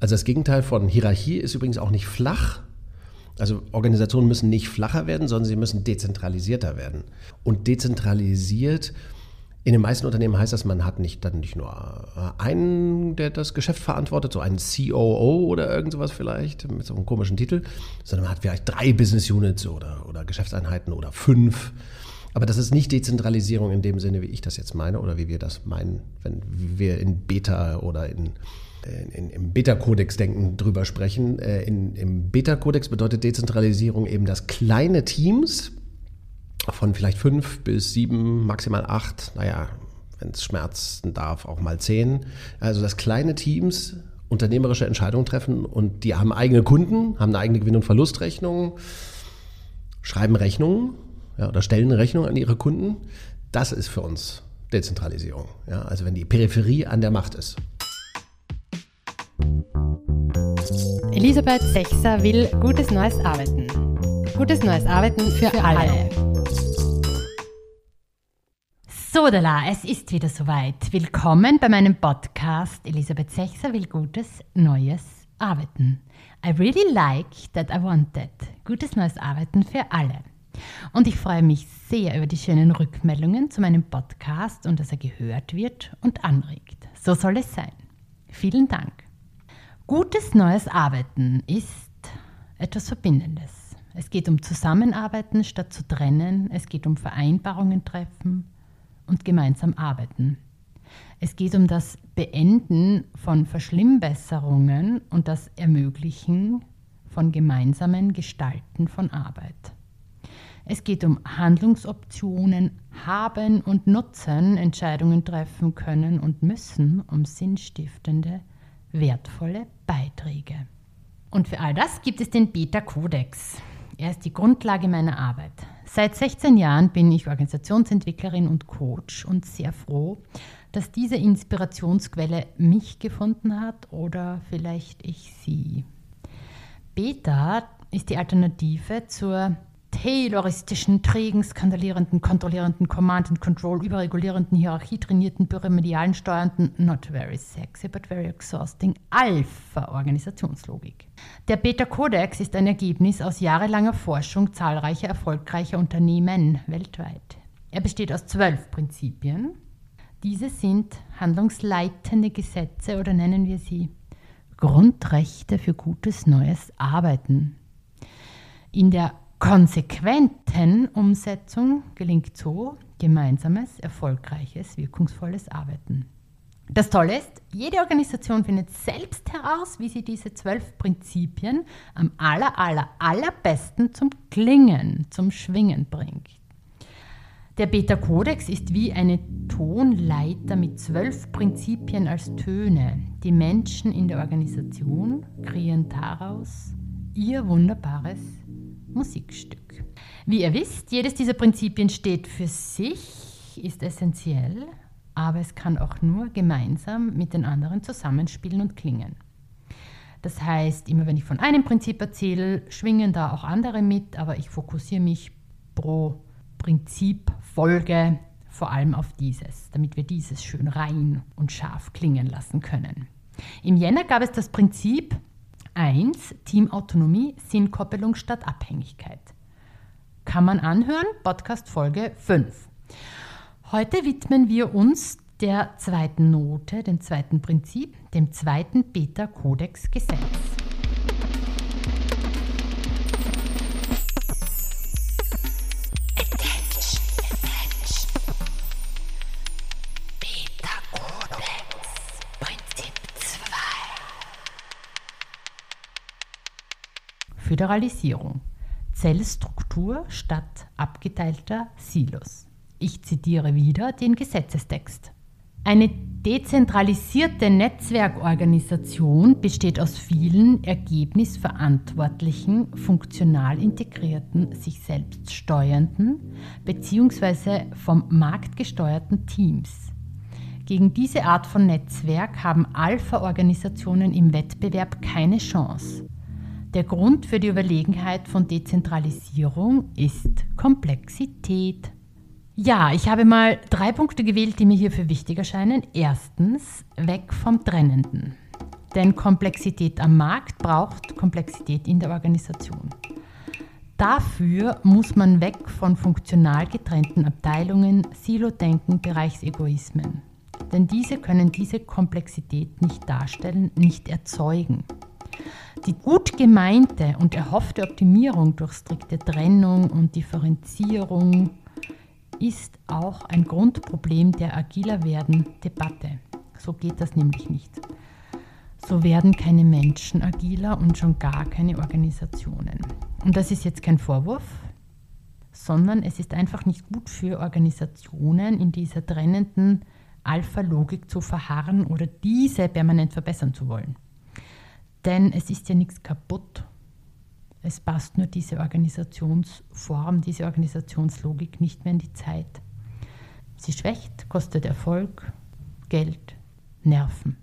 Also das Gegenteil von Hierarchie ist übrigens auch nicht flach. Also Organisationen müssen nicht flacher werden, sondern sie müssen dezentralisierter werden. Und dezentralisiert in den meisten Unternehmen heißt das, man hat nicht dann nicht nur äh, einen, der das Geschäft verantwortet, so einen COO oder irgend sowas vielleicht mit so einem komischen Titel, sondern man hat vielleicht drei Business Units oder, oder Geschäftseinheiten oder fünf. Aber das ist nicht Dezentralisierung in dem Sinne, wie ich das jetzt meine oder wie wir das meinen, wenn wir in Beta oder in, in, im Beta-Kodex denken, drüber sprechen. Äh, in, Im Beta-Kodex bedeutet Dezentralisierung eben, dass kleine Teams von vielleicht fünf bis sieben, maximal acht, naja, wenn es schmerzen darf, auch mal zehn. Also dass kleine Teams unternehmerische Entscheidungen treffen und die haben eigene Kunden, haben eine eigene Gewinn- und Verlustrechnung, schreiben Rechnungen ja, oder stellen Rechnungen an ihre Kunden. Das ist für uns Dezentralisierung. Ja, also wenn die Peripherie an der Macht ist. Elisabeth Sechser will gutes neues Arbeiten. Gutes neues Arbeiten für, für alle. alle. Sodala, es ist wieder soweit. Willkommen bei meinem Podcast Elisabeth Sechser will gutes neues Arbeiten. I really like that I wanted. Gutes neues Arbeiten für alle. Und ich freue mich sehr über die schönen Rückmeldungen zu meinem Podcast und dass er gehört wird und anregt. So soll es sein. Vielen Dank. Gutes neues Arbeiten ist etwas Verbindendes. Es geht um Zusammenarbeiten statt zu trennen. Es geht um Vereinbarungen treffen und gemeinsam arbeiten. Es geht um das Beenden von Verschlimmbesserungen und das Ermöglichen von gemeinsamen Gestalten von Arbeit. Es geht um Handlungsoptionen, haben und nutzen, Entscheidungen treffen können und müssen, um sinnstiftende, wertvolle Beiträge. Und für all das gibt es den Beta-Kodex. Er ist die Grundlage meiner Arbeit. Seit 16 Jahren bin ich Organisationsentwicklerin und Coach und sehr froh, dass diese Inspirationsquelle mich gefunden hat oder vielleicht ich sie. Beta ist die Alternative zur tayloristischen, trägen, skandalierenden, kontrollierenden, Command and Control, überregulierenden, hierarchietrainierten, pyramidalen, steuernden, not very sexy, but very exhausting, Alpha-Organisationslogik. Der Beta-Kodex ist ein Ergebnis aus jahrelanger Forschung zahlreicher erfolgreicher Unternehmen weltweit. Er besteht aus zwölf Prinzipien. Diese sind handlungsleitende Gesetze oder nennen wir sie Grundrechte für gutes neues Arbeiten. In der konsequenten Umsetzung gelingt so gemeinsames, erfolgreiches, wirkungsvolles Arbeiten. Das Tolle ist, jede Organisation findet selbst heraus, wie sie diese zwölf Prinzipien am aller, aller, allerbesten zum Klingen, zum Schwingen bringt. Der Beta-Kodex ist wie eine Tonleiter mit zwölf Prinzipien als Töne. Die Menschen in der Organisation kreieren daraus ihr wunderbares Musikstück. Wie ihr wisst, jedes dieser Prinzipien steht für sich, ist essentiell, aber es kann auch nur gemeinsam mit den anderen zusammenspielen und klingen. Das heißt, immer wenn ich von einem Prinzip erzähle, schwingen da auch andere mit, aber ich fokussiere mich pro Prinzip, Folge vor allem auf dieses, damit wir dieses schön rein und scharf klingen lassen können. Im Jänner gab es das Prinzip 1. Teamautonomie, Sinnkoppelung statt Abhängigkeit. Kann man anhören, Podcast Folge 5. Heute widmen wir uns der zweiten Note, dem zweiten Prinzip, dem zweiten Beta-Kodex-Gesetz. Föderalisierung. Zellstruktur statt abgeteilter Silos. Ich zitiere wieder den Gesetzestext. Eine dezentralisierte Netzwerkorganisation besteht aus vielen ergebnisverantwortlichen, funktional integrierten, sich selbst steuernden bzw. vom Markt gesteuerten Teams. Gegen diese Art von Netzwerk haben Alpha-Organisationen im Wettbewerb keine Chance. Der Grund für die Überlegenheit von Dezentralisierung ist Komplexität. Ja, ich habe mal drei Punkte gewählt, die mir hierfür wichtig erscheinen. Erstens, weg vom Trennenden. Denn Komplexität am Markt braucht Komplexität in der Organisation. Dafür muss man weg von funktional getrennten Abteilungen, Silo-Denken, Bereichsegoismen. Denn diese können diese Komplexität nicht darstellen, nicht erzeugen. Die gut gemeinte und erhoffte Optimierung durch strikte Trennung und Differenzierung ist auch ein Grundproblem der agiler werden Debatte. So geht das nämlich nicht. So werden keine Menschen agiler und schon gar keine Organisationen. Und das ist jetzt kein Vorwurf, sondern es ist einfach nicht gut für Organisationen in dieser trennenden Alpha-Logik zu verharren oder diese permanent verbessern zu wollen. Denn es ist ja nichts kaputt. Es passt nur diese Organisationsform, diese Organisationslogik nicht mehr in die Zeit. Sie schwächt, kostet Erfolg, Geld, Nerven.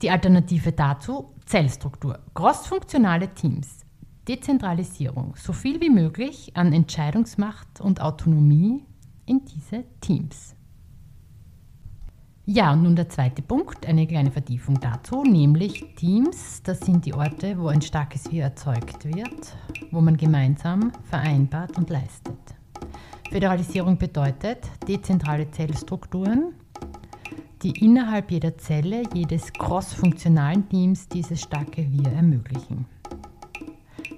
Die Alternative dazu Zellstruktur, crossfunktionale Teams, Dezentralisierung, so viel wie möglich an Entscheidungsmacht und Autonomie in diese Teams. Ja, und nun der zweite Punkt, eine kleine Vertiefung dazu, nämlich Teams, das sind die Orte, wo ein starkes Wir erzeugt wird, wo man gemeinsam vereinbart und leistet. Föderalisierung bedeutet dezentrale Zellstrukturen, die innerhalb jeder Zelle, jedes crossfunktionalen Teams dieses starke Wir ermöglichen.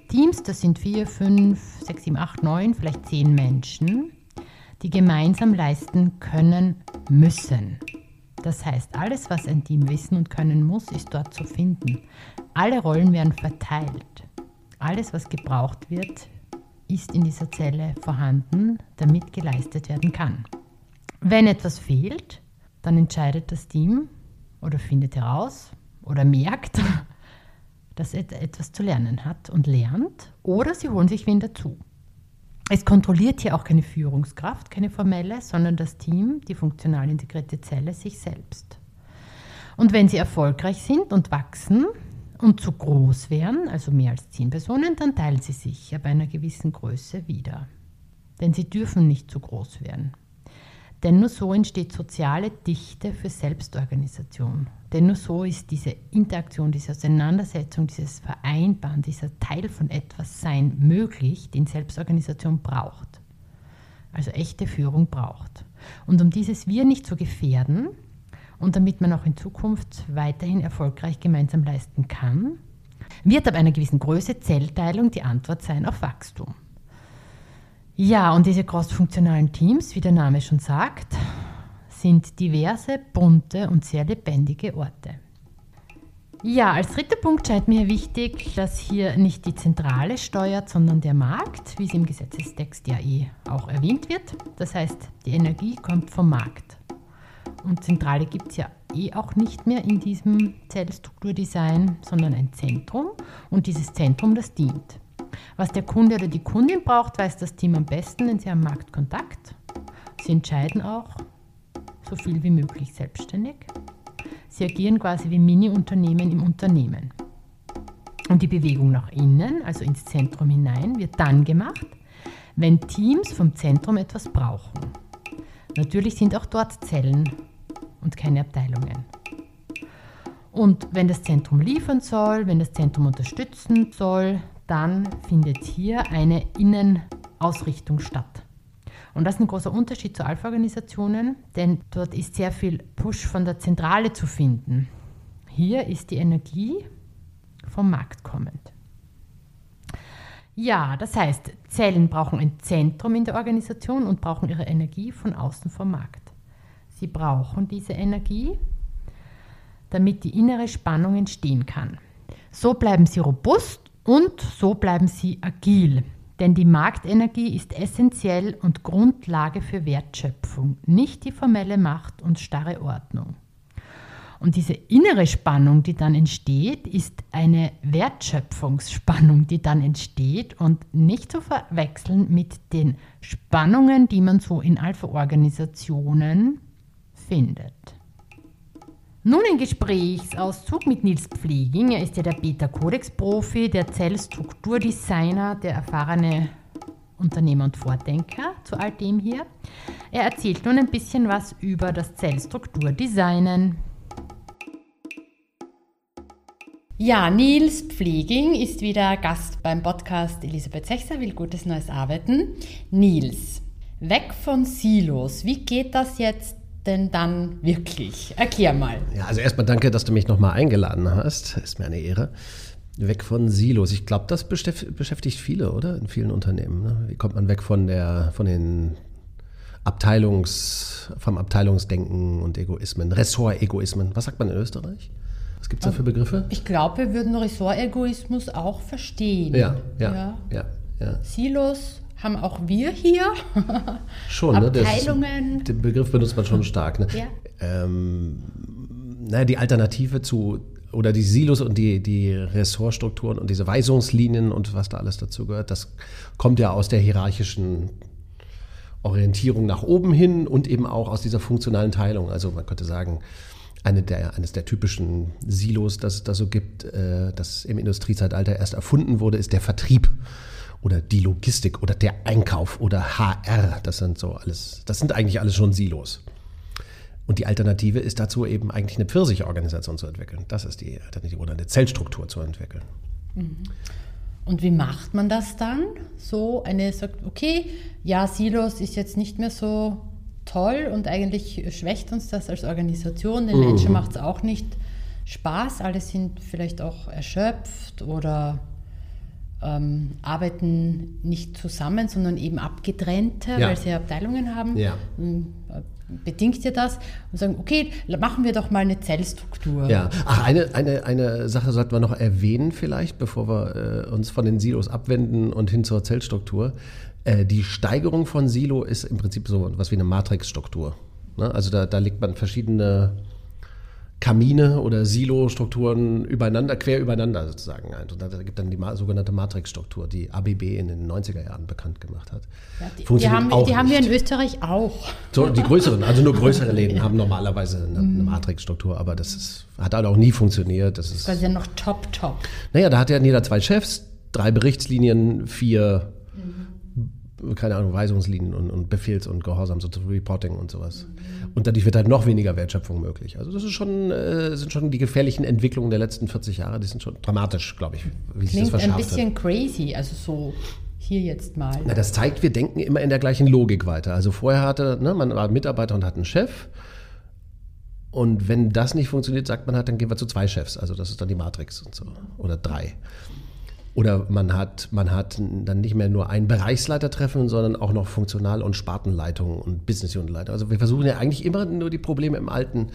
Teams, das sind vier, fünf, sechs, sieben, acht, neun, vielleicht zehn Menschen, die gemeinsam leisten können müssen. Das heißt, alles, was ein Team wissen und können muss, ist dort zu finden. Alle Rollen werden verteilt. Alles, was gebraucht wird, ist in dieser Zelle vorhanden, damit geleistet werden kann. Wenn etwas fehlt, dann entscheidet das Team oder findet heraus oder merkt, dass es etwas zu lernen hat und lernt, oder sie holen sich wen dazu. Es kontrolliert hier auch keine Führungskraft, keine formelle, sondern das Team, die funktional integrierte Zelle, sich selbst. Und wenn sie erfolgreich sind und wachsen und zu groß wären, also mehr als zehn Personen, dann teilen sie sich ab einer gewissen Größe wieder. Denn sie dürfen nicht zu groß werden. Denn nur so entsteht soziale Dichte für Selbstorganisation. Denn nur so ist diese Interaktion, diese Auseinandersetzung, dieses Vereinbaren, dieser Teil von etwas Sein möglich, den Selbstorganisation braucht. Also echte Führung braucht. Und um dieses Wir nicht zu gefährden und damit man auch in Zukunft weiterhin erfolgreich gemeinsam leisten kann, wird ab einer gewissen Größe Zellteilung die Antwort sein auf Wachstum. Ja, und diese crossfunktionalen Teams, wie der Name schon sagt, sind diverse, bunte und sehr lebendige Orte. Ja, als dritter Punkt scheint mir wichtig, dass hier nicht die Zentrale steuert, sondern der Markt, wie es im Gesetzestext ja eh auch erwähnt wird. Das heißt, die Energie kommt vom Markt. Und Zentrale gibt es ja eh auch nicht mehr in diesem Zellstrukturdesign, sondern ein Zentrum. Und dieses Zentrum, das dient. Was der Kunde oder die Kundin braucht, weiß das Team am besten, denn sie haben Marktkontakt. Sie entscheiden auch so viel wie möglich selbstständig. Sie agieren quasi wie Mini-Unternehmen im Unternehmen. Und die Bewegung nach innen, also ins Zentrum hinein, wird dann gemacht, wenn Teams vom Zentrum etwas brauchen. Natürlich sind auch dort Zellen und keine Abteilungen. Und wenn das Zentrum liefern soll, wenn das Zentrum unterstützen soll, dann findet hier eine Innenausrichtung statt. Und das ist ein großer Unterschied zu Alpha-Organisationen, denn dort ist sehr viel Push von der Zentrale zu finden. Hier ist die Energie vom Markt kommend. Ja, das heißt, Zellen brauchen ein Zentrum in der Organisation und brauchen ihre Energie von außen vom Markt. Sie brauchen diese Energie, damit die innere Spannung entstehen kann. So bleiben sie robust und so bleiben sie agil. Denn die Marktenergie ist essentiell und Grundlage für Wertschöpfung, nicht die formelle Macht und starre Ordnung. Und diese innere Spannung, die dann entsteht, ist eine Wertschöpfungsspannung, die dann entsteht und nicht zu verwechseln mit den Spannungen, die man so in Alpha-Organisationen findet. Nun ein Gesprächsauszug mit Nils Pfleging. Er ist ja der Beta-Codex-Profi, der Zellstrukturdesigner, der erfahrene Unternehmer und Vordenker zu all dem hier. Er erzählt nun ein bisschen was über das Zellstrukturdesignen. Ja, Nils Pfleging ist wieder Gast beim Podcast Elisabeth Sechser will gutes neues Arbeiten. Nils, weg von Silos. Wie geht das jetzt denn dann wirklich? Erklär mal. Ja, also erstmal danke, dass du mich nochmal eingeladen hast. Ist mir eine Ehre. Weg von Silos. Ich glaube, das beschäftigt viele, oder? In vielen Unternehmen. Ne? Wie kommt man weg von der, von den Abteilungs, vom Abteilungsdenken und Egoismen, Ressortegoismen? Was sagt man in Österreich? Was gibt es da für Begriffe? Ich glaube, wir würden Ressortegoismus auch verstehen. Ja, ja, ja. ja, ja. Silos haben auch wir hier. Schon, Abteilungen. Ne? den Begriff benutzt man schon stark. Ne? Ja. Ähm, naja, die Alternative zu oder die Silos und die, die Ressortstrukturen und diese Weisungslinien und was da alles dazu gehört, das kommt ja aus der hierarchischen Orientierung nach oben hin und eben auch aus dieser funktionalen Teilung. Also man könnte sagen, eine der, eines der typischen Silos, das es da so gibt, äh, das im Industriezeitalter erst erfunden wurde, ist der Vertrieb oder die Logistik oder der Einkauf oder HR. Das sind so alles, das sind eigentlich alles schon Silos. Und die Alternative ist dazu eben eigentlich eine Pfirsichorganisation zu entwickeln. Das ist die Alternative oder eine Zellstruktur zu entwickeln. Mhm. Und wie macht man das dann? So eine sagt, okay, ja, Silos ist jetzt nicht mehr so toll und eigentlich schwächt uns das als Organisation. Den mhm. Menschen macht es auch nicht Spaß. Alle sind vielleicht auch erschöpft oder ähm, arbeiten nicht zusammen, sondern eben abgetrennte, ja. weil sie Abteilungen haben. Ja. Ähm, bedingt ihr das und sagen, okay, machen wir doch mal eine Zellstruktur. Ja, ach, eine, eine, eine Sache sollten wir noch erwähnen vielleicht, bevor wir äh, uns von den Silos abwenden und hin zur Zellstruktur. Äh, die Steigerung von Silo ist im Prinzip so etwas wie eine Matrixstruktur. Ne? Also da, da legt man verschiedene Kamine oder Silo-Strukturen übereinander, quer übereinander sozusagen ein. Und da gibt dann die sogenannte Matrix-Struktur, die ABB in den 90er Jahren bekannt gemacht hat. Ja, die, die, haben, die haben, wir in Österreich auch. So, die größeren, also nur größere Läden haben normalerweise eine, eine mhm. Matrix-Struktur, aber das ist, hat halt auch nie funktioniert. Das ist, ja noch top, top. Naja, da hat ja jeder zwei Chefs, drei Berichtslinien, vier keine Ahnung, Weisungslinien und, und Befehls- und Gehorsam, so zu Reporting und sowas. Mhm. Und dadurch wird halt noch weniger Wertschöpfung möglich. Also das ist schon, äh, sind schon die gefährlichen Entwicklungen der letzten 40 Jahre, die sind schon dramatisch, glaube ich, wie sich das verschärft ein bisschen hat. crazy, also so hier jetzt mal. Na, das zeigt, wir denken immer in der gleichen Logik weiter. Also vorher hatte, ne, man war Mitarbeiter und hat einen Chef. Und wenn das nicht funktioniert, sagt man halt, dann gehen wir zu zwei Chefs. Also das ist dann die Matrix und so. Oder drei. Oder man hat, man hat dann nicht mehr nur ein Bereichsleitertreffen, sondern auch noch Funktional- und Spartenleitung und Business-Unit-Leiter. Also wir versuchen ja eigentlich immer nur die Probleme im alten,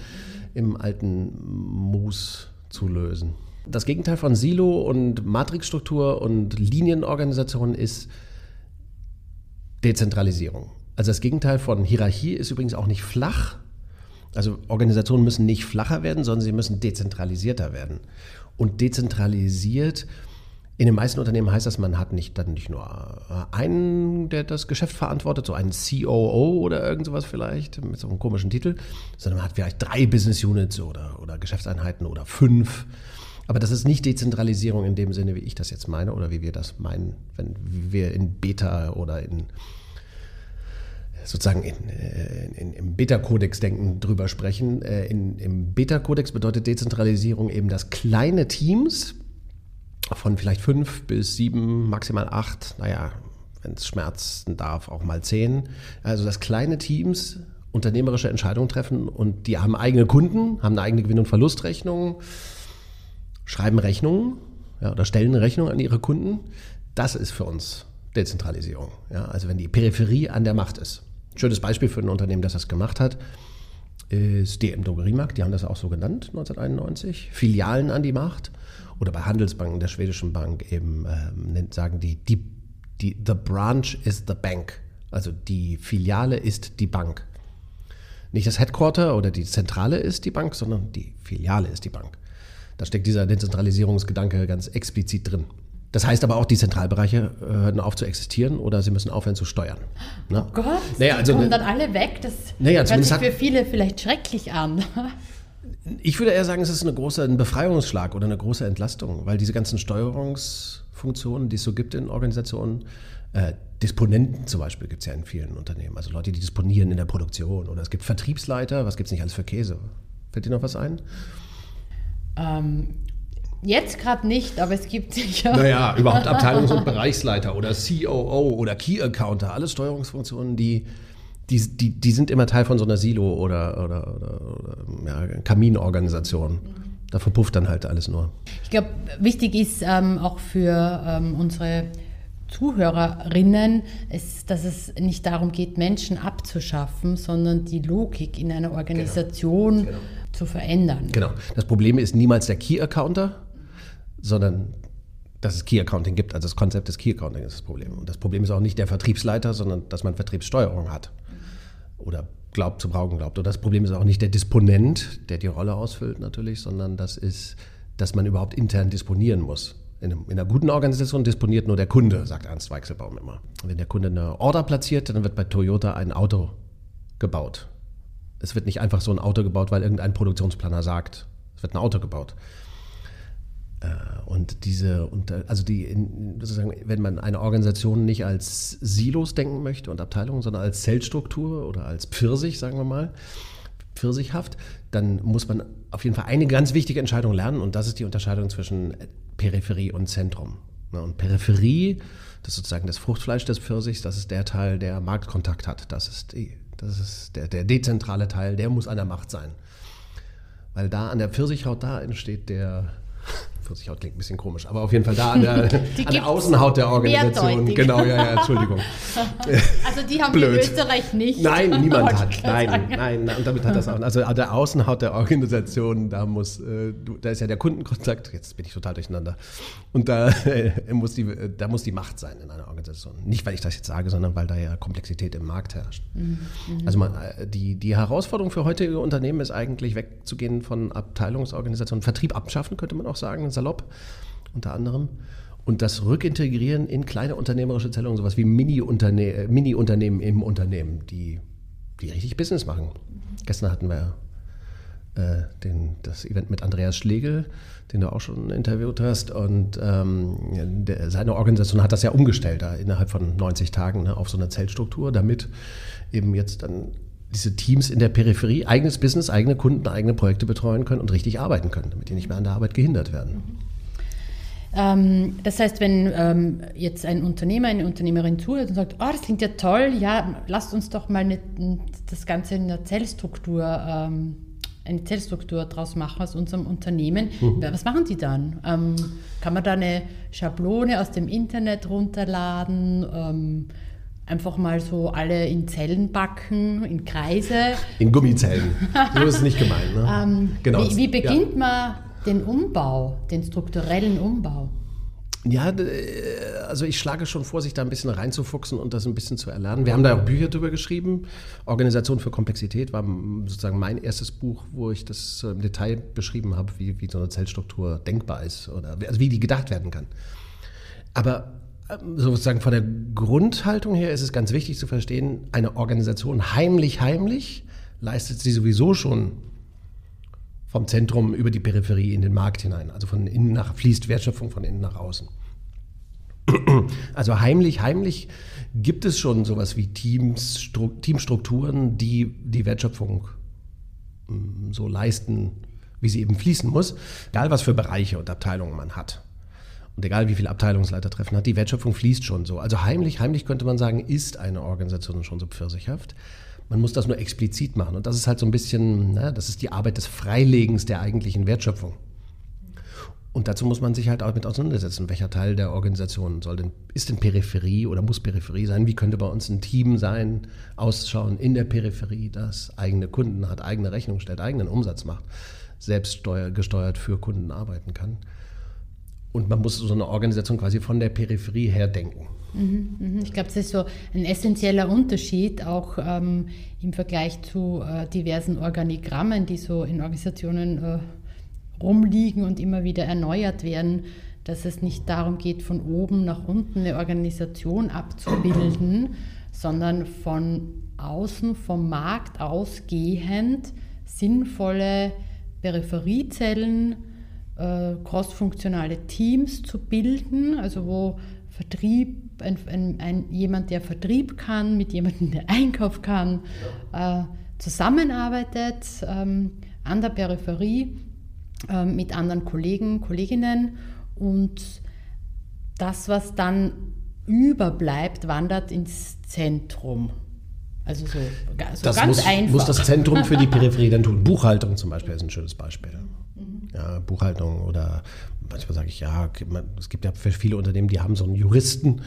im alten Mus zu lösen. Das Gegenteil von Silo und Matrixstruktur und Linienorganisation ist Dezentralisierung. Also das Gegenteil von Hierarchie ist übrigens auch nicht flach. Also Organisationen müssen nicht flacher werden, sondern sie müssen dezentralisierter werden. Und dezentralisiert in den meisten Unternehmen heißt das, man hat nicht dann nicht nur äh, einen, der das Geschäft verantwortet, so einen COO oder irgend sowas vielleicht, mit so einem komischen Titel, sondern man hat vielleicht drei Business Units oder, oder Geschäftseinheiten oder fünf. Aber das ist nicht Dezentralisierung in dem Sinne, wie ich das jetzt meine oder wie wir das meinen, wenn wir in Beta oder in sozusagen in, äh, in, im Beta-Kodex-Denken drüber sprechen. Äh, in, Im Beta-Kodex bedeutet Dezentralisierung eben, dass kleine Teams von vielleicht fünf bis sieben, maximal acht, naja, wenn es schmerzen darf, auch mal zehn. Also dass kleine Teams unternehmerische Entscheidungen treffen und die haben eigene Kunden, haben eine eigene Gewinn- und Verlustrechnung, schreiben Rechnungen ja, oder stellen Rechnungen an ihre Kunden. Das ist für uns Dezentralisierung. Ja, also wenn die Peripherie an der Macht ist. Schönes Beispiel für ein Unternehmen, das das gemacht hat, ist DM Drogeriemarkt. Die haben das auch so genannt, 1991. Filialen an die Macht oder bei Handelsbanken, der schwedischen Bank eben ähm, sagen die, die, die, the branch is the bank. Also die Filiale ist die Bank. Nicht das Headquarter oder die Zentrale ist die Bank, sondern die Filiale ist die Bank. Da steckt dieser Dezentralisierungsgedanke ganz explizit drin. Das heißt aber auch, die Zentralbereiche äh, hören auf zu existieren oder sie müssen aufhören zu steuern. Ne? Oh Gott, naja, also, kommen dann alle weg. Das naja, hört sich für viele vielleicht schrecklich an. Ich würde eher sagen, es ist eine große, ein Befreiungsschlag oder eine große Entlastung, weil diese ganzen Steuerungsfunktionen, die es so gibt in Organisationen, äh, Disponenten zum Beispiel gibt es ja in vielen Unternehmen, also Leute, die disponieren in der Produktion oder es gibt Vertriebsleiter, was gibt es nicht alles für Käse? Fällt dir noch was ein? Ähm, Jetzt gerade nicht, aber es gibt sicher. Naja, überhaupt Abteilungs- und Bereichsleiter oder COO oder Key Accounter, alle Steuerungsfunktionen, die, die, die, die sind immer Teil von so einer Silo- oder, oder, oder, oder ja, Kaminorganisation. Da verpufft dann halt alles nur. Ich glaube, wichtig ist ähm, auch für ähm, unsere Zuhörerinnen, ist, dass es nicht darum geht, Menschen abzuschaffen, sondern die Logik in einer Organisation genau. Genau. zu verändern. Genau. Das Problem ist niemals der Key Accounter, sondern dass es Key Accounting gibt. Also das Konzept des Key Accounting ist das Problem. Und das Problem ist auch nicht der Vertriebsleiter, sondern dass man Vertriebssteuerung hat. Oder glaubt zu brauchen glaubt. Und das Problem ist auch nicht der Disponent, der die Rolle ausfüllt natürlich, sondern das ist, dass man überhaupt intern disponieren muss. In, in einer guten Organisation disponiert nur der Kunde, sagt Ernst Weichselbaum immer. Wenn der Kunde eine Order platziert, dann wird bei Toyota ein Auto gebaut. Es wird nicht einfach so ein Auto gebaut, weil irgendein Produktionsplaner sagt, es wird ein Auto gebaut. Äh, und diese, also die, sozusagen, wenn man eine Organisation nicht als Silos denken möchte und Abteilungen, sondern als Zellstruktur oder als Pfirsich, sagen wir mal, pfirsichhaft, dann muss man auf jeden Fall eine ganz wichtige Entscheidung lernen und das ist die Unterscheidung zwischen Peripherie und Zentrum. Ne, und Peripherie, das ist sozusagen das Fruchtfleisch des Pfirsichs, das ist der Teil, der Marktkontakt hat. Das ist, die, das ist der, der dezentrale Teil, der muss an der Macht sein. Weil da an der Pfirsichhaut, da entsteht der, Pfirsichhaut klingt ein bisschen komisch, aber auf jeden Fall da an der, an der Außenhaut der Organisation. Genau, ja, ja, Entschuldigung. Also die haben Blöd. wir in Österreich nicht. Nein, niemand hat. Nein, nein, und damit hat das auch. Also an der Außenhaut der Organisation, da muss, äh, da ist ja der Kundenkontakt, jetzt bin ich total durcheinander. Und da, muss die, da muss die Macht sein in einer Organisation. Nicht, weil ich das jetzt sage, sondern weil da ja Komplexität im Markt herrscht. Mhm. Also man, äh, die, die Herausforderung für heutige Unternehmen ist eigentlich wegzugehen von Abteilungsorganisationen. Vertrieb abschaffen, könnte man auch sagen salopp, unter anderem. Und das Rückintegrieren in kleine unternehmerische Zellungen, sowas wie Mini-Unternehmen Mini im Unternehmen, die, die richtig Business machen. Gestern hatten wir äh, den, das Event mit Andreas Schlegel, den du auch schon interviewt hast. Und ähm, der, seine Organisation hat das ja umgestellt, da innerhalb von 90 Tagen ne, auf so eine Zellstruktur, damit eben jetzt dann diese Teams in der Peripherie eigenes Business, eigene Kunden, eigene Projekte betreuen können und richtig arbeiten können, damit die nicht mehr an der Arbeit gehindert werden. Ähm, das heißt, wenn ähm, jetzt ein Unternehmer, eine Unternehmerin zuhört und sagt, oh, das klingt ja toll, ja, lasst uns doch mal eine, das Ganze in der Zellstruktur, ähm, eine Zellstruktur draus machen aus unserem Unternehmen. Mhm. Was machen die dann? Ähm, kann man da eine Schablone aus dem Internet runterladen? Ähm, einfach mal so alle in Zellen backen, in Kreise. In Gummizellen. So ist es nicht gemeint. Ne? ähm, genau. Wie, wie beginnt ja. man den Umbau, den strukturellen Umbau? Ja, also ich schlage schon vor, sich da ein bisschen reinzufuchsen und das ein bisschen zu erlernen. Wir haben da auch Bücher drüber geschrieben. Organisation für Komplexität war sozusagen mein erstes Buch, wo ich das im Detail beschrieben habe, wie, wie so eine Zellstruktur denkbar ist oder also wie die gedacht werden kann. Aber sozusagen von der Grundhaltung her ist es ganz wichtig zu verstehen, eine Organisation heimlich, heimlich leistet sie sowieso schon vom Zentrum über die Peripherie in den Markt hinein. Also von innen nach, fließt Wertschöpfung von innen nach außen. Also heimlich, heimlich gibt es schon sowas wie Teams, Stru Teamstrukturen, die die Wertschöpfung mm, so leisten, wie sie eben fließen muss, egal was für Bereiche und Abteilungen man hat. Und egal wie viele Abteilungsleitertreffen hat, die Wertschöpfung fließt schon so. Also heimlich, heimlich könnte man sagen, ist eine Organisation schon so pfirsichhaft. Man muss das nur explizit machen. Und das ist halt so ein bisschen, na, das ist die Arbeit des Freilegens der eigentlichen Wertschöpfung. Und dazu muss man sich halt auch mit auseinandersetzen, welcher Teil der Organisation soll denn, ist denn Peripherie oder muss Peripherie sein? Wie könnte bei uns ein Team sein, ausschauen in der Peripherie, das eigene Kunden hat, eigene Rechnung stellt, eigenen Umsatz macht, selbst gesteuert für Kunden arbeiten kann? Und man muss so eine Organisation quasi von der Peripherie her denken. Mhm, mhm. Ich glaube, das ist so ein essentieller Unterschied auch ähm, im Vergleich zu äh, diversen Organigrammen, die so in Organisationen äh, rumliegen und immer wieder erneuert werden, dass es nicht darum geht, von oben nach unten eine Organisation abzubilden, sondern von außen, vom Markt ausgehend sinnvolle Peripheriezellen, äh, crossfunktionale Teams zu bilden, also wo Vertrieb, ein, ein, ein, jemand, der Vertrieb kann, mit jemandem, der Einkauf kann, äh, zusammenarbeitet ähm, an der Peripherie äh, mit anderen Kollegen, Kolleginnen und das, was dann überbleibt, wandert ins Zentrum. Also so, so das ganz muss, einfach. muss das Zentrum für die Peripherie dann tun. Buchhaltung zum Beispiel ist ein schönes Beispiel. Mhm. Ja, Buchhaltung oder manchmal sage ich, ja, es gibt ja viele Unternehmen, die haben so einen Juristen,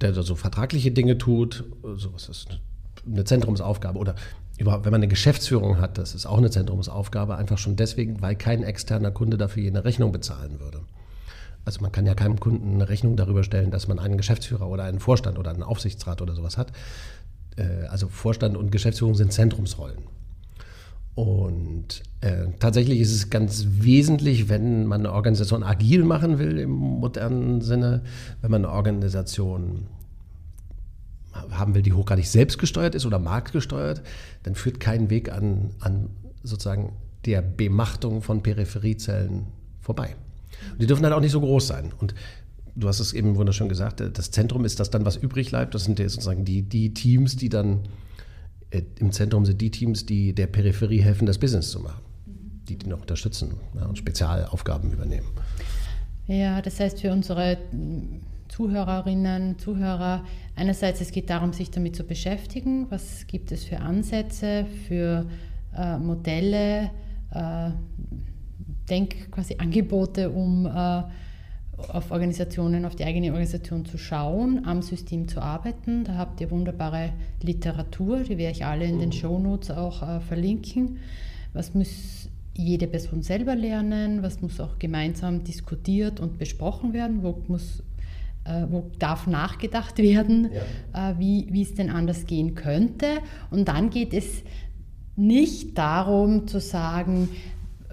der so vertragliche Dinge tut. So was ist eine Zentrumsaufgabe. Oder überhaupt, wenn man eine Geschäftsführung hat, das ist auch eine Zentrumsaufgabe, einfach schon deswegen, weil kein externer Kunde dafür jene Rechnung bezahlen würde. Also man kann ja keinem Kunden eine Rechnung darüber stellen, dass man einen Geschäftsführer oder einen Vorstand oder einen Aufsichtsrat oder sowas hat. Äh, also Vorstand und Geschäftsführung sind Zentrumsrollen. Und äh, tatsächlich ist es ganz wesentlich, wenn man eine Organisation agil machen will im modernen Sinne, wenn man eine Organisation haben will, die hochgradig selbstgesteuert ist oder marktgesteuert, dann führt kein Weg an, an sozusagen der Bemachtung von Peripheriezellen vorbei. Und die dürfen halt auch nicht so groß sein. Und du hast es eben wunderschön gesagt, das Zentrum ist das dann, was übrig bleibt. Das sind sozusagen die, die Teams, die dann äh, im Zentrum sind die Teams, die der Peripherie helfen, das Business zu machen, die die noch unterstützen ja, und Spezialaufgaben übernehmen. Ja, das heißt für unsere Zuhörerinnen, Zuhörer, einerseits es geht darum, sich damit zu beschäftigen, was gibt es für Ansätze, für äh, Modelle, äh, Denk quasi Angebote, um äh, auf Organisationen, auf die eigene Organisation zu schauen, am System zu arbeiten. Da habt ihr wunderbare Literatur, die werde ich alle in den mhm. Shownotes auch äh, verlinken. Was muss jede Person selber lernen? Was muss auch gemeinsam diskutiert und besprochen werden? Wo, muss, äh, wo darf nachgedacht werden, ja. äh, wie, wie es denn anders gehen könnte? Und dann geht es nicht darum zu sagen,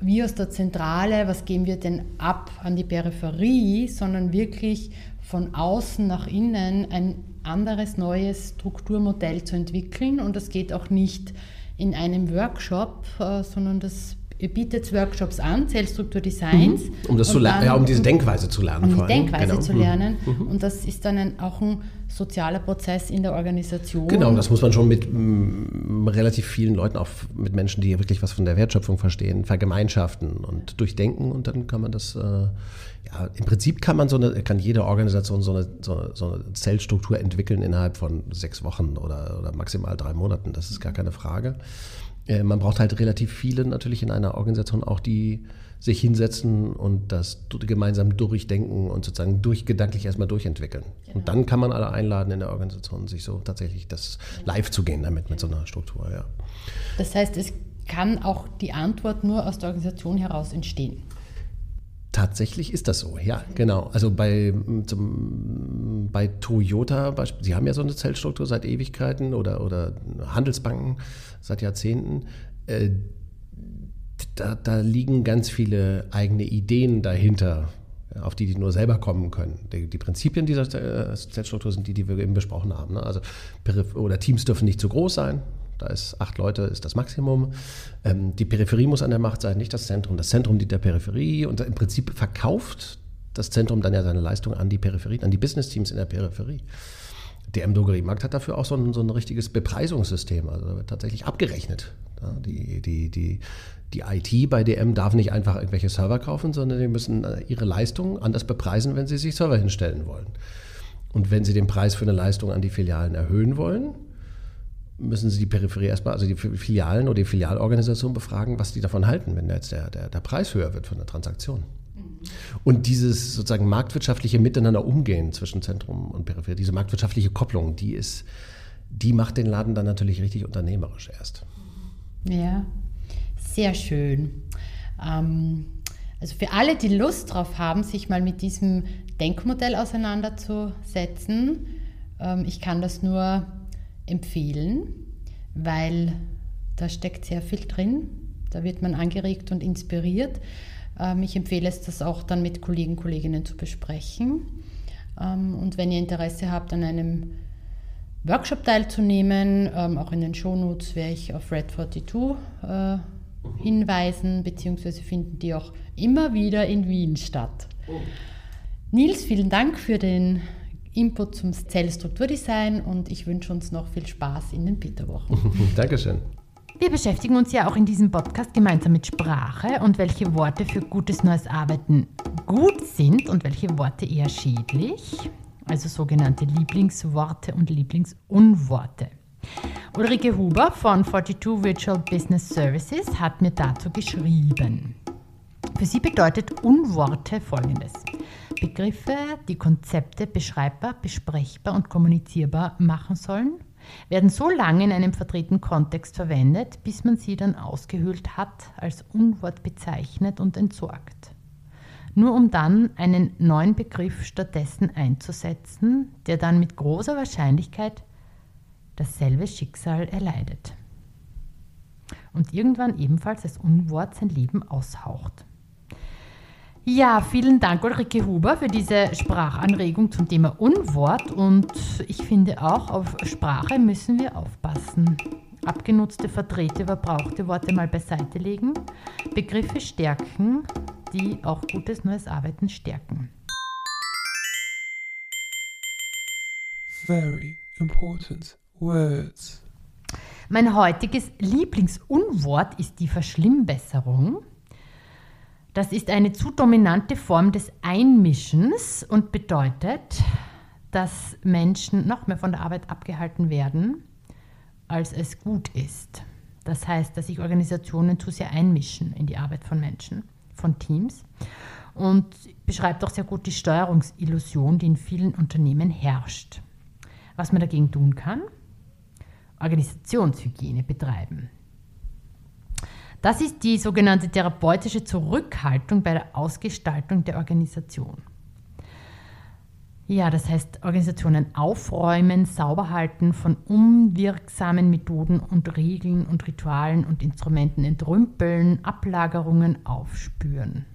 wir aus der Zentrale, was geben wir denn ab an die Peripherie, sondern wirklich von außen nach innen ein anderes, neues Strukturmodell zu entwickeln. Und das geht auch nicht in einem Workshop, äh, sondern das ihr bietet Workshops an, Zellstrukturdesigns. Mhm. Um, das zu dann, ja, um diese Denkweise zu lernen. Um die Denkweise genau. zu lernen. Mhm. Und das ist dann ein, auch ein sozialer Prozess in der Organisation. Genau, das muss man schon mit m, relativ vielen Leuten, auch mit Menschen, die wirklich was von der Wertschöpfung verstehen, vergemeinschaften und durchdenken. Und dann kann man das, äh, ja, im Prinzip kann man so eine, kann jede Organisation so eine, so, so eine Zellstruktur entwickeln innerhalb von sechs Wochen oder, oder maximal drei Monaten. Das ist gar keine Frage. Äh, man braucht halt relativ viele natürlich in einer Organisation auch, die sich hinsetzen und das gemeinsam durchdenken und sozusagen durchgedanklich erstmal durchentwickeln. Genau. Und dann kann man alle einladen in der Organisation, sich so tatsächlich das live zu gehen damit mit so einer Struktur. Ja. Das heißt, es kann auch die Antwort nur aus der Organisation heraus entstehen. Tatsächlich ist das so, ja, genau. Also bei, zum, bei Toyota, Sie haben ja so eine Zellstruktur seit Ewigkeiten oder, oder Handelsbanken seit Jahrzehnten. Äh, da, da, liegen ganz viele eigene Ideen dahinter, auf die die nur selber kommen können. Die, die Prinzipien dieser äh, Zellstruktur sind die, die wir eben besprochen haben. Ne? Also oder Teams dürfen nicht zu groß sein. Da ist acht Leute ist das Maximum. Ähm, die Peripherie muss an der Macht sein, nicht das Zentrum. Das Zentrum dient der Peripherie und im Prinzip verkauft das Zentrum dann ja seine Leistung an die Peripherie, an die Business-Teams in der Peripherie. Der M-Drogeriemarkt hat dafür auch so ein, so ein richtiges Bepreisungssystem, also wird tatsächlich abgerechnet. Ja, die, die, die, die IT bei DM darf nicht einfach irgendwelche Server kaufen, sondern die müssen äh, ihre Leistung anders bepreisen, wenn sie sich Server hinstellen wollen. Und wenn sie den Preis für eine Leistung an die Filialen erhöhen wollen, müssen Sie die Peripherie erstmal, also die Filialen oder die Filialorganisation befragen, was die davon halten, wenn jetzt der, der, der Preis höher wird von der Transaktion. Und dieses sozusagen marktwirtschaftliche Miteinander umgehen zwischen Zentrum und Peripherie, diese marktwirtschaftliche Kopplung, die ist, die macht den Laden dann natürlich richtig unternehmerisch erst. Ja, sehr schön. Ähm, also für alle, die Lust drauf haben, sich mal mit diesem Denkmodell auseinanderzusetzen, ähm, ich kann das nur empfehlen, weil da steckt sehr viel drin. Da wird man angeregt und inspiriert. Ähm, ich empfehle es, das auch dann mit Kollegen, Kolleginnen zu besprechen. Ähm, und wenn ihr Interesse habt, an einem Workshop teilzunehmen, ähm, auch in den Shownotes werde ich auf Red 42 äh, hinweisen, beziehungsweise finden die auch immer wieder in Wien statt. Oh. Nils, vielen Dank für den Input zum Zellstrukturdesign und ich wünsche uns noch viel Spaß in den Peterwochen. Dankeschön. Wir beschäftigen uns ja auch in diesem Podcast gemeinsam mit Sprache und welche Worte für gutes neues Arbeiten gut sind und welche Worte eher schädlich, also sogenannte Lieblingsworte und Lieblingsunworte. Ulrike Huber von 42 Virtual Business Services hat mir dazu geschrieben. Für sie bedeutet Unworte folgendes. Begriffe, die Konzepte beschreibbar, besprechbar und kommunizierbar machen sollen, werden so lange in einem verdrehten Kontext verwendet, bis man sie dann ausgehöhlt hat, als Unwort bezeichnet und entsorgt. Nur um dann einen neuen Begriff stattdessen einzusetzen, der dann mit großer Wahrscheinlichkeit dasselbe Schicksal erleidet. Und irgendwann ebenfalls als Unwort sein Leben aushaucht. Ja, vielen Dank Ulrike Huber für diese Sprachanregung zum Thema Unwort und ich finde auch, auf Sprache müssen wir aufpassen. Abgenutzte, verdrehte, verbrauchte Worte mal beiseite legen, Begriffe stärken, die auch gutes neues Arbeiten stärken. Very important words. Mein heutiges Lieblingsunwort ist die Verschlimmbesserung. Das ist eine zu dominante Form des Einmischens und bedeutet, dass Menschen noch mehr von der Arbeit abgehalten werden, als es gut ist. Das heißt, dass sich Organisationen zu sehr einmischen in die Arbeit von Menschen, von Teams und beschreibt auch sehr gut die Steuerungsillusion, die in vielen Unternehmen herrscht. Was man dagegen tun kann? Organisationshygiene betreiben. Das ist die sogenannte therapeutische Zurückhaltung bei der Ausgestaltung der Organisation. Ja, das heißt, Organisationen aufräumen, sauber halten, von unwirksamen Methoden und Regeln und Ritualen und Instrumenten entrümpeln, Ablagerungen aufspüren.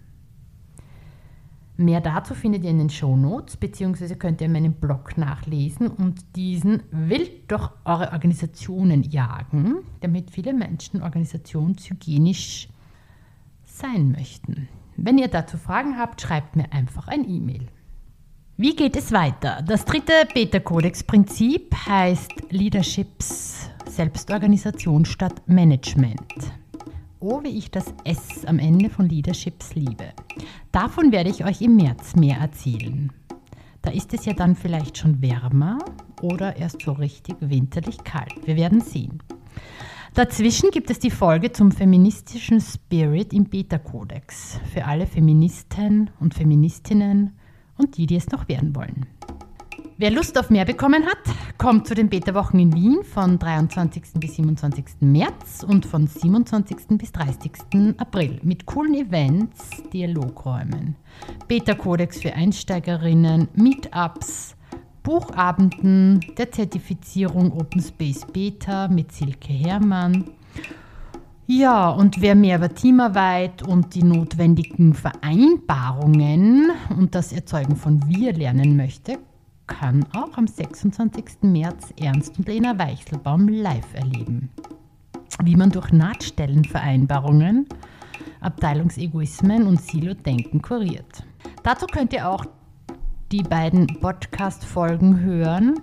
Mehr dazu findet ihr in den Show Notes, beziehungsweise könnt ihr in meinem Blog nachlesen und diesen wild durch eure Organisationen jagen, damit viele Menschen organisationshygienisch sein möchten. Wenn ihr dazu Fragen habt, schreibt mir einfach ein E-Mail. Wie geht es weiter? Das dritte Beta-Kodex-Prinzip heißt Leaderships Selbstorganisation statt Management. Oh, wie ich das S am Ende von Leaderships liebe. Davon werde ich euch im März mehr erzählen. Da ist es ja dann vielleicht schon wärmer oder erst so richtig winterlich kalt. Wir werden sehen. Dazwischen gibt es die Folge zum feministischen Spirit im Beta-Kodex für alle Feministen und Feministinnen und die, die es noch werden wollen. Wer Lust auf mehr bekommen hat, kommt zu den Beta-Wochen in Wien von 23. bis 27. März und von 27. bis 30. April mit coolen Events, Dialogräumen, Beta-Kodex für Einsteigerinnen, Meetups, Buchabenden, der Zertifizierung Open Space Beta mit Silke Herrmann. Ja, und wer mehr über Teamarbeit und die notwendigen Vereinbarungen und das Erzeugen von Wir lernen möchte, kann auch am 26. März Ernst und Lena Weichselbaum live erleben. Wie man durch Nahtstellenvereinbarungen, Abteilungsegoismen und Silo-Denken kuriert. Dazu könnt ihr auch die beiden Podcast-Folgen hören.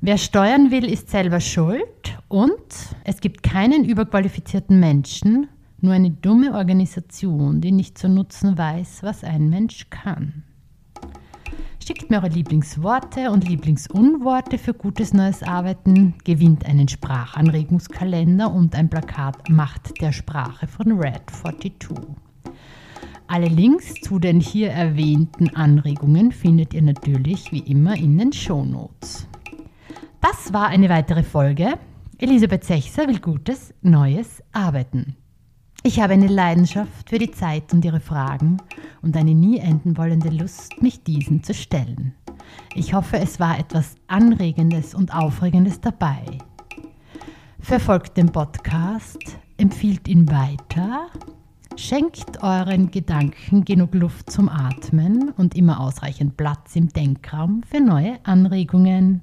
Wer steuern will, ist selber schuld und es gibt keinen überqualifizierten Menschen, nur eine dumme Organisation, die nicht zu nutzen weiß, was ein Mensch kann. Schickt mir eure Lieblingsworte und Lieblingsunworte für gutes neues Arbeiten, gewinnt einen Sprachanregungskalender und ein Plakat Macht der Sprache von Red 42. Alle Links zu den hier erwähnten Anregungen findet ihr natürlich wie immer in den Shownotes. Das war eine weitere Folge. Elisabeth Sechser will gutes, neues Arbeiten. Ich habe eine Leidenschaft für die Zeit und ihre Fragen und eine nie enden wollende Lust, mich diesen zu stellen. Ich hoffe, es war etwas Anregendes und Aufregendes dabei. Verfolgt den Podcast, empfiehlt ihn weiter, schenkt euren Gedanken genug Luft zum Atmen und immer ausreichend Platz im Denkraum für neue Anregungen.